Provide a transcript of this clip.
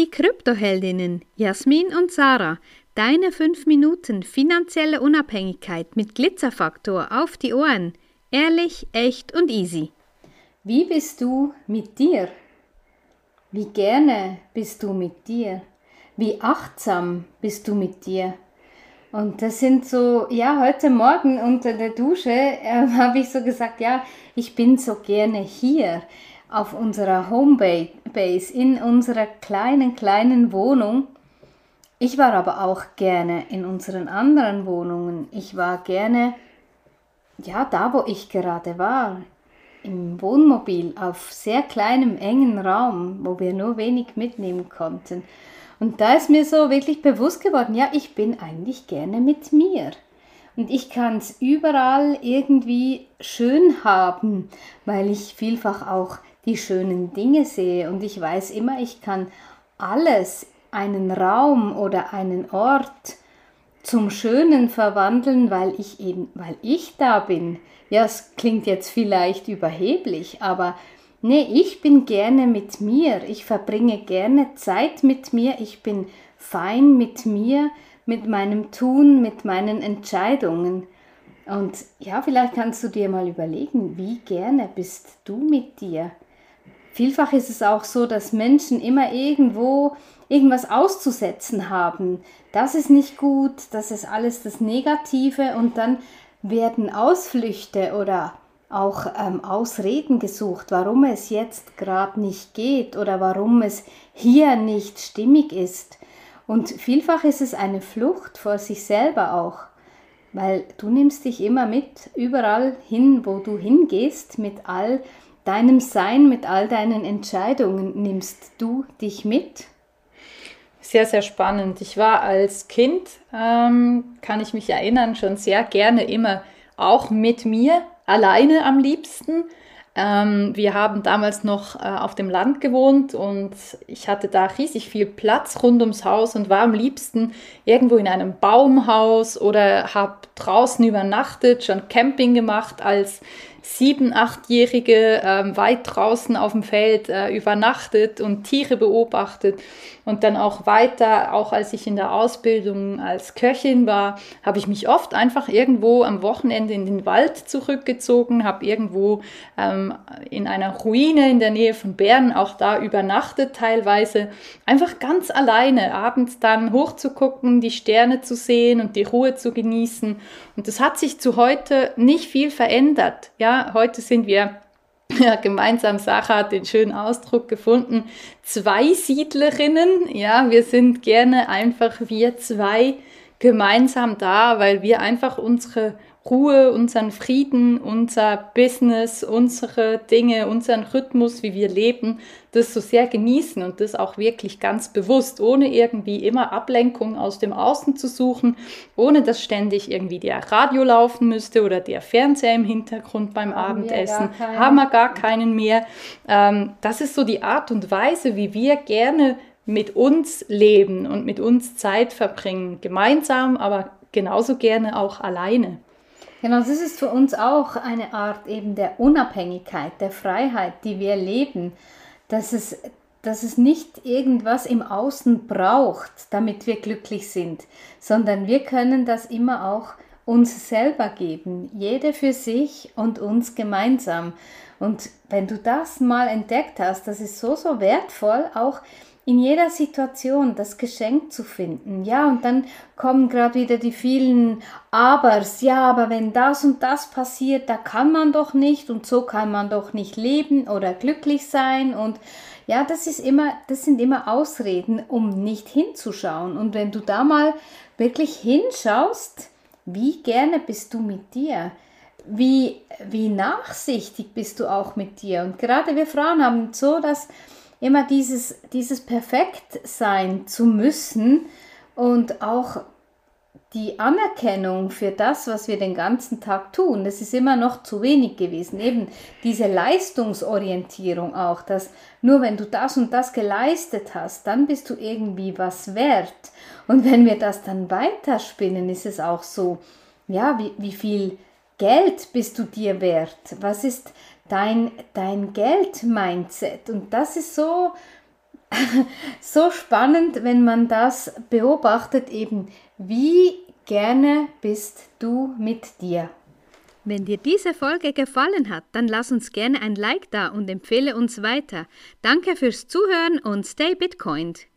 die Kryptoheldinnen Jasmin und Sarah. Deine 5 Minuten finanzielle Unabhängigkeit mit Glitzerfaktor auf die Ohren. Ehrlich, echt und easy. Wie bist du mit dir? Wie gerne bist du mit dir? Wie achtsam bist du mit dir? Und das sind so, ja, heute Morgen unter der Dusche äh, habe ich so gesagt, ja, ich bin so gerne hier auf unserer Homebase, in unserer kleinen, kleinen Wohnung. Ich war aber auch gerne in unseren anderen Wohnungen. Ich war gerne, ja, da wo ich gerade war, im Wohnmobil auf sehr kleinem, engen Raum, wo wir nur wenig mitnehmen konnten. Und da ist mir so wirklich bewusst geworden, ja, ich bin eigentlich gerne mit mir. Und ich kann es überall irgendwie schön haben, weil ich vielfach auch die schönen Dinge sehe. Und ich weiß immer, ich kann alles, einen Raum oder einen Ort zum Schönen verwandeln, weil ich eben, weil ich da bin. Ja, es klingt jetzt vielleicht überheblich, aber Nee, ich bin gerne mit mir. Ich verbringe gerne Zeit mit mir. Ich bin fein mit mir, mit meinem Tun, mit meinen Entscheidungen. Und ja, vielleicht kannst du dir mal überlegen, wie gerne bist du mit dir? Vielfach ist es auch so, dass Menschen immer irgendwo irgendwas auszusetzen haben. Das ist nicht gut, das ist alles das Negative und dann werden Ausflüchte oder auch ähm, Ausreden gesucht, warum es jetzt gerade nicht geht oder warum es hier nicht stimmig ist. Und vielfach ist es eine Flucht vor sich selber auch, weil du nimmst dich immer mit überall hin, wo du hingehst, mit all deinem Sein, mit all deinen Entscheidungen nimmst du dich mit. Sehr, sehr spannend. Ich war als Kind, ähm, kann ich mich erinnern, schon sehr gerne immer auch mit mir alleine am liebsten. Ähm, wir haben damals noch äh, auf dem Land gewohnt und ich hatte da riesig viel Platz rund ums Haus und war am liebsten irgendwo in einem Baumhaus oder habe draußen übernachtet, schon Camping gemacht als sieben, achtjährige ähm, weit draußen auf dem Feld äh, übernachtet und Tiere beobachtet und dann auch weiter, auch als ich in der Ausbildung als Köchin war, habe ich mich oft einfach irgendwo am Wochenende in den Wald zurückgezogen, habe irgendwo ähm, in einer Ruine in der Nähe von Bern auch da übernachtet teilweise, einfach ganz alleine, abends dann hochzugucken, die Sterne zu sehen und die Ruhe zu genießen. Und das hat sich zu heute nicht viel verändert. Ja, heute sind wir ja, gemeinsam, Sacha hat den schönen Ausdruck gefunden, zwei Siedlerinnen. Ja, wir sind gerne einfach wir zwei gemeinsam da, weil wir einfach unsere Ruhe, unseren Frieden, unser Business, unsere Dinge, unseren Rhythmus, wie wir leben, das so sehr genießen und das auch wirklich ganz bewusst, ohne irgendwie immer Ablenkung aus dem Außen zu suchen, ohne dass ständig irgendwie der Radio laufen müsste oder der Fernseher im Hintergrund beim haben Abendessen. Haben wir gar keinen mehr. Ähm, das ist so die Art und Weise, wie wir gerne mit uns leben und mit uns Zeit verbringen, gemeinsam, aber genauso gerne auch alleine. Genau, das ist für uns auch eine Art eben der Unabhängigkeit, der Freiheit, die wir leben, dass es, dass es nicht irgendwas im Außen braucht, damit wir glücklich sind, sondern wir können das immer auch uns selber geben, jede für sich und uns gemeinsam. Und wenn du das mal entdeckt hast, das ist so, so wertvoll, auch in jeder Situation das Geschenk zu finden. Ja, und dann kommen gerade wieder die vielen Abers. Ja, aber wenn das und das passiert, da kann man doch nicht und so kann man doch nicht leben oder glücklich sein und ja, das ist immer, das sind immer Ausreden, um nicht hinzuschauen. Und wenn du da mal wirklich hinschaust, wie gerne bist du mit dir? Wie, wie nachsichtig bist du auch mit dir? Und gerade wir Frauen haben so das immer dieses, dieses perfekt sein zu müssen und auch die Anerkennung für das, was wir den ganzen Tag tun, das ist immer noch zu wenig gewesen. Eben diese Leistungsorientierung auch, dass nur wenn du das und das geleistet hast, dann bist du irgendwie was wert. Und wenn wir das dann weiterspinnen, ist es auch so, ja, wie, wie viel Geld bist du dir wert? Was ist dein, dein Geld-Mindset. Und das ist so, so spannend, wenn man das beobachtet, eben wie gerne bist du mit dir. Wenn dir diese Folge gefallen hat, dann lass uns gerne ein Like da und empfehle uns weiter. Danke fürs Zuhören und stay Bitcoined.